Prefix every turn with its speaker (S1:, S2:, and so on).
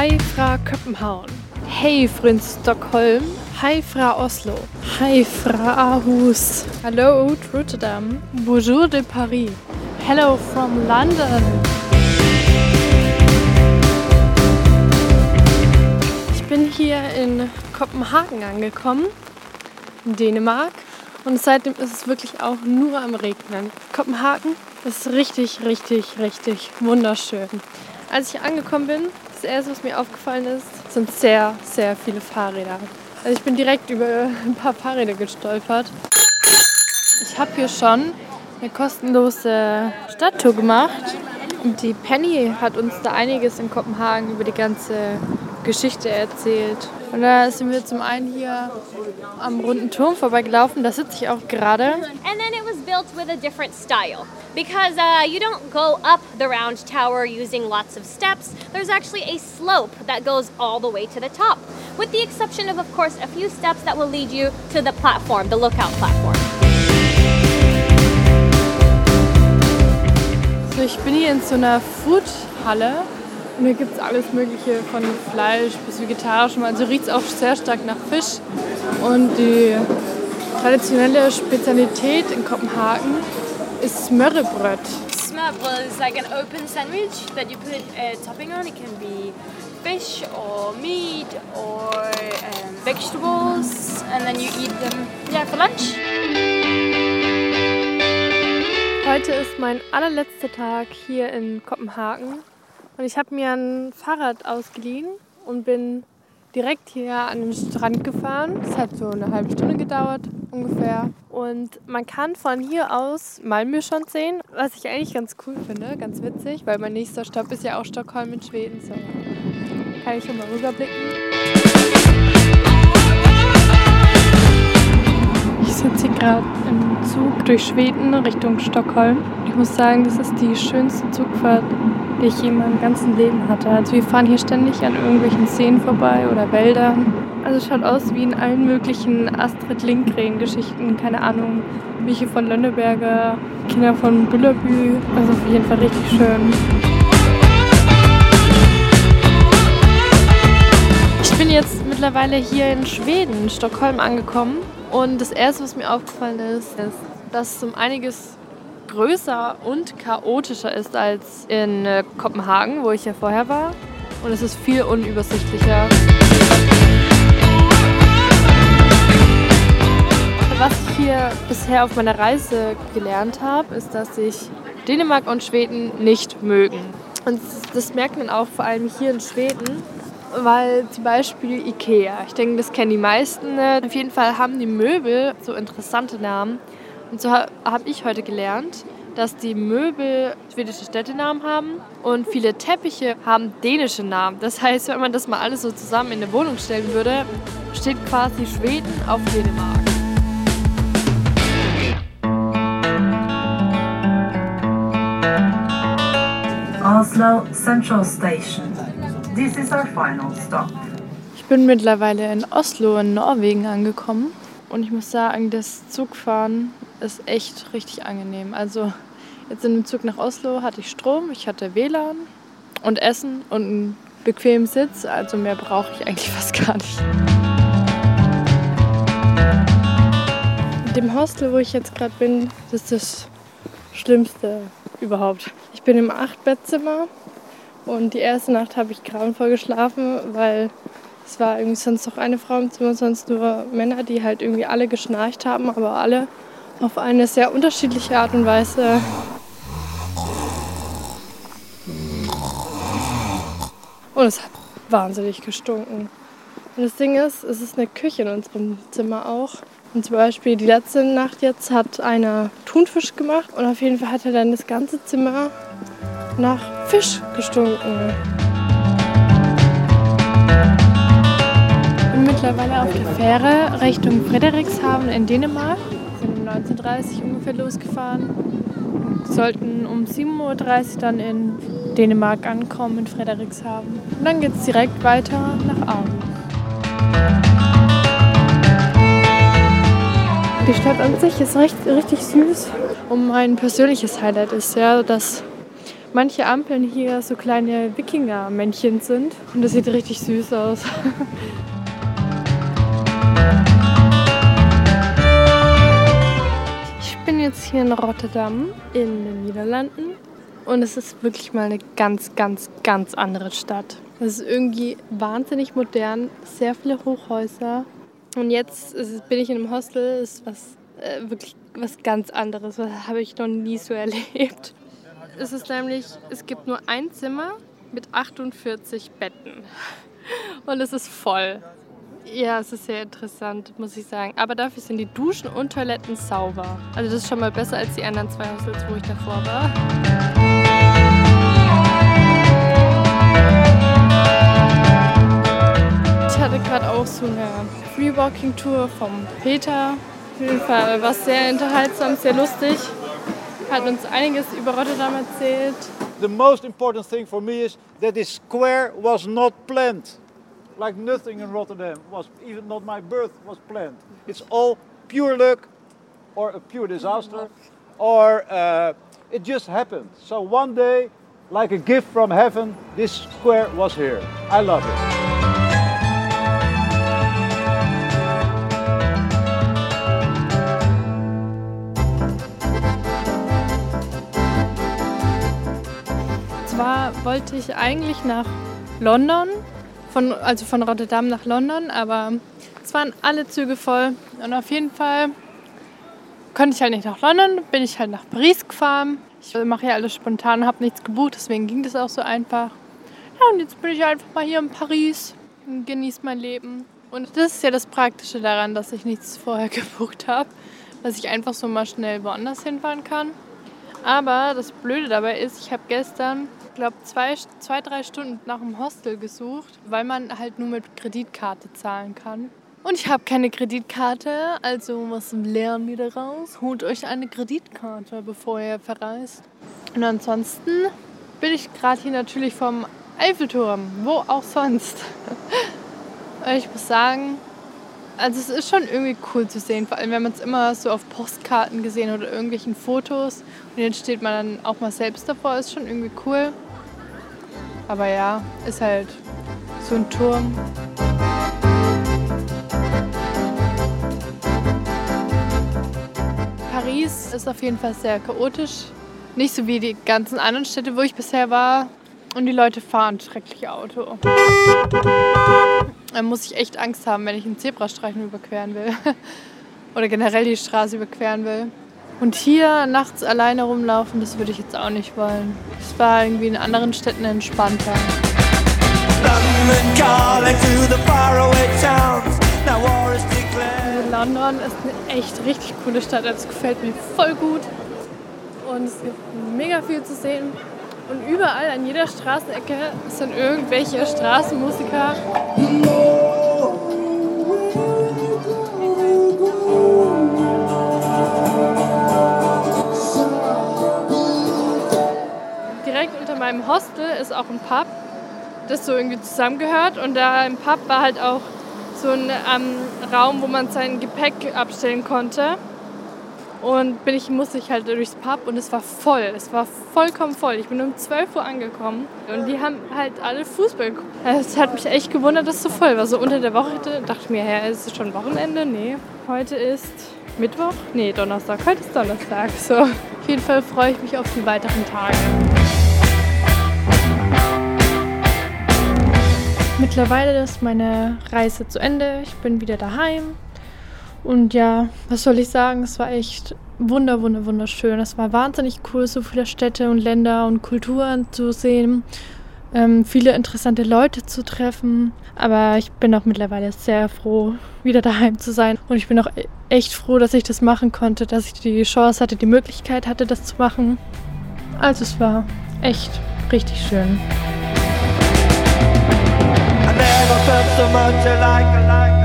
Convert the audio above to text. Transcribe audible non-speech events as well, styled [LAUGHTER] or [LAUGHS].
S1: Hi fra København. Hey fra Stockholm. Hi fra Oslo. Hi fra Aarhus. Hallo Rotterdam. Bonjour de Paris. Hello from London. Ich bin hier in Kopenhagen angekommen, in Dänemark. Und seitdem ist es wirklich auch nur am Regnen. Kopenhagen ist richtig, richtig, richtig wunderschön. Als ich angekommen bin, das erste, was mir aufgefallen ist, sind sehr, sehr viele Fahrräder. Also ich bin direkt über ein paar Fahrräder gestolpert. Ich habe hier schon eine kostenlose Stadttour gemacht. Und die Penny hat uns da einiges in Kopenhagen über die ganze Geschichte erzählt. Und da sind wir zum einen hier am runden Turm vorbeigelaufen. Da sitze ich auch gerade.
S2: And then it was built with a different style. Because uh, you don't go up the round tower using lots of steps. There's actually a slope that goes all the way to the top. With the exception of, of course, a few steps that will lead you to the platform, the lookout platform.
S1: So, ich bin hier in so einer Foodhalle und hier gibt es alles Mögliche von Fleisch bis vegetarischem. Also riecht es auch sehr stark nach Fisch. Und die traditionelle Spezialität in Kopenhagen ist Smørrebrød.
S3: Smørbrød is like an open sandwich that you put a topping on. It can be fish or meat or um, vegetables, and then you eat them yeah, for lunch.
S1: Heute ist mein allerletzter Tag hier in Kopenhagen und ich habe mir ein Fahrrad ausgeliehen und bin direkt hier an den Strand gefahren. Es hat so eine halbe Stunde gedauert ungefähr. Und man kann von hier aus Malmö schon sehen, was ich eigentlich ganz cool finde, ganz witzig, weil mein nächster Stopp ist ja auch Stockholm in Schweden. So kann ich schon mal rüberblicken. Ich sitze hier gerade im Zug durch Schweden Richtung Stockholm. Ich muss sagen, das ist die schönste Zugfahrt, die ich in meinem ganzen Leben hatte. Also wir fahren hier ständig an irgendwelchen Seen vorbei oder Wäldern. Also es schaut aus wie in allen möglichen Astrid Lindgren-Geschichten. Keine Ahnung, Michi von Lönneberger, Kinder von Büllerbü. Also auf jeden Fall richtig schön. Ich bin jetzt mittlerweile hier in Schweden, Stockholm angekommen. Und das erste, was mir aufgefallen ist, ist, dass es um einiges größer und chaotischer ist als in äh, Kopenhagen, wo ich ja vorher war. Und es ist viel unübersichtlicher. Was ich hier bisher auf meiner Reise gelernt habe, ist, dass sich Dänemark und Schweden nicht mögen. Und das merkt man auch vor allem hier in Schweden, weil zum Beispiel Ikea, ich denke, das kennen die meisten. Ne? Auf jeden Fall haben die Möbel so interessante Namen. Und so habe ich heute gelernt, dass die Möbel schwedische Städtenamen haben und viele Teppiche haben dänische Namen. Das heißt, wenn man das mal alles so zusammen in eine Wohnung stellen würde, steht quasi Schweden auf Dänemark.
S4: Oslo Central Station. This is our final stop.
S1: Ich bin mittlerweile in Oslo in Norwegen angekommen und ich muss sagen, das Zugfahren ist echt richtig angenehm. Also jetzt in dem Zug nach Oslo hatte ich Strom, ich hatte WLAN und Essen und einen bequemen Sitz. Also mehr brauche ich eigentlich [LAUGHS] fast gar nicht. In dem Hostel, wo ich jetzt gerade bin, das ist das Schlimmste überhaupt. Ich bin im Acht-Bettzimmer und die erste Nacht habe ich grauenvoll geschlafen, weil es war irgendwie sonst noch eine Frau im Zimmer, sonst nur Männer, die halt irgendwie alle geschnarcht haben, aber alle auf eine sehr unterschiedliche Art und Weise. Und es hat wahnsinnig gestunken. Und das Ding ist, es ist eine Küche in unserem Zimmer auch. Und zum Beispiel die letzte Nacht jetzt hat einer Thunfisch gemacht und auf jeden Fall hat er dann das ganze Zimmer nach Fisch gestunken. Ich bin mittlerweile auf der Fähre Richtung Frederikshavn in Dänemark. Wir sind um 19.30 Uhr ungefähr losgefahren. Wir sollten um 7.30 Uhr dann in Dänemark ankommen, in Frederikshavn. Und dann geht es direkt weiter nach Aarhus. Die Stadt an sich ist recht, richtig süß. Und mein persönliches Highlight ist ja, dass manche Ampeln hier so kleine Wikinger-Männchen sind. Und das sieht richtig süß aus. [LAUGHS] hier in Rotterdam in den Niederlanden und es ist wirklich mal eine ganz, ganz, ganz andere Stadt. Es ist irgendwie wahnsinnig modern, sehr viele Hochhäuser. Und jetzt ist, bin ich in einem Hostel, ist was äh, wirklich was ganz anderes. Das habe ich noch nie so [LAUGHS] erlebt. Es ist nämlich, es gibt nur ein Zimmer mit 48 Betten. Und es ist voll. Ja, es ist sehr interessant, muss ich sagen. Aber dafür sind die Duschen und Toiletten sauber. Also das ist schon mal besser als die anderen zwei Hostels, wo ich davor war. Ich hatte gerade auch so eine Freewalking-Tour vom Peter. Auf jeden Fall war es sehr unterhaltsam, sehr lustig. Hat uns einiges über Rotterdam erzählt.
S5: The most important thing for me is that this square was not planned. Like nothing in Rotterdam was, even not my birth was planned. It's all pure luck or a pure disaster or uh, it just happened. So one day, like a gift from heaven, this square was here. I love it.
S1: Wollte ich eigentlich nach London, von, also von Rotterdam nach London, aber es waren alle Züge voll. Und auf jeden Fall konnte ich halt nicht nach London, bin ich halt nach Paris gefahren. Ich mache ja alles spontan, habe nichts gebucht, deswegen ging das auch so einfach. Ja, und jetzt bin ich einfach mal hier in Paris und genieße mein Leben. Und das ist ja das Praktische daran, dass ich nichts vorher [LAUGHS] gebucht habe, dass ich einfach so mal schnell woanders hinfahren kann. Aber das Blöde dabei ist, ich habe gestern, glaube zwei, zwei, drei Stunden nach einem Hostel gesucht, weil man halt nur mit Kreditkarte zahlen kann. Und ich habe keine Kreditkarte, also was lernen wir daraus? Holt euch eine Kreditkarte, bevor ihr verreist. Und ansonsten bin ich gerade hier natürlich vom Eiffelturm, wo auch sonst. [LAUGHS] ich muss sagen, also es ist schon irgendwie cool zu sehen, vor allem wenn man es immer so auf Postkarten gesehen oder irgendwelchen Fotos und jetzt steht man dann auch mal selbst davor, ist schon irgendwie cool. Aber ja, ist halt so ein Turm. Paris ist auf jeden Fall sehr chaotisch. Nicht so wie die ganzen anderen Städte, wo ich bisher war. Und die Leute fahren schrecklich Auto. Da muss ich echt Angst haben, wenn ich einen Zebrastreifen überqueren will. [LAUGHS] Oder generell die Straße überqueren will. Und hier nachts alleine rumlaufen, das würde ich jetzt auch nicht wollen. Es war irgendwie in anderen Städten entspannter.
S6: London.
S1: Also ist eine echt richtig coole Stadt. Das gefällt mir voll gut. Und es gibt mega viel zu sehen. Und überall an jeder Straßenecke sind irgendwelche Straßenmusiker. Direkt unter meinem Hostel ist auch ein Pub, das so irgendwie zusammengehört. Und da im Pub war halt auch so ein ähm, Raum, wo man sein Gepäck abstellen konnte. Und bin ich, musste ich halt durchs Pub und es war voll. Es war vollkommen voll. Ich bin um 12 Uhr angekommen und die haben halt alle Fußball geguckt. Es hat mich echt gewundert, dass es so voll war. So unter der Woche dachte ich mir, hä, ist es schon Wochenende? Nee. Heute ist Mittwoch? Nee, Donnerstag. Heute ist Donnerstag. So. Auf jeden Fall freue ich mich auf die weiteren Tage. Mittlerweile ist meine Reise zu Ende. Ich bin wieder daheim. Und ja, was soll ich sagen? Es war echt wunder, wunder, wunderschön. Es war wahnsinnig cool, so viele Städte und Länder und Kulturen zu sehen. Ähm, viele interessante Leute zu treffen. Aber ich bin auch mittlerweile sehr froh, wieder daheim zu sein. Und ich bin auch e- echt froh, dass ich das machen konnte, dass ich die Chance hatte, die Möglichkeit hatte, das zu machen. Also es war echt richtig schön.
S6: I never felt so much like, like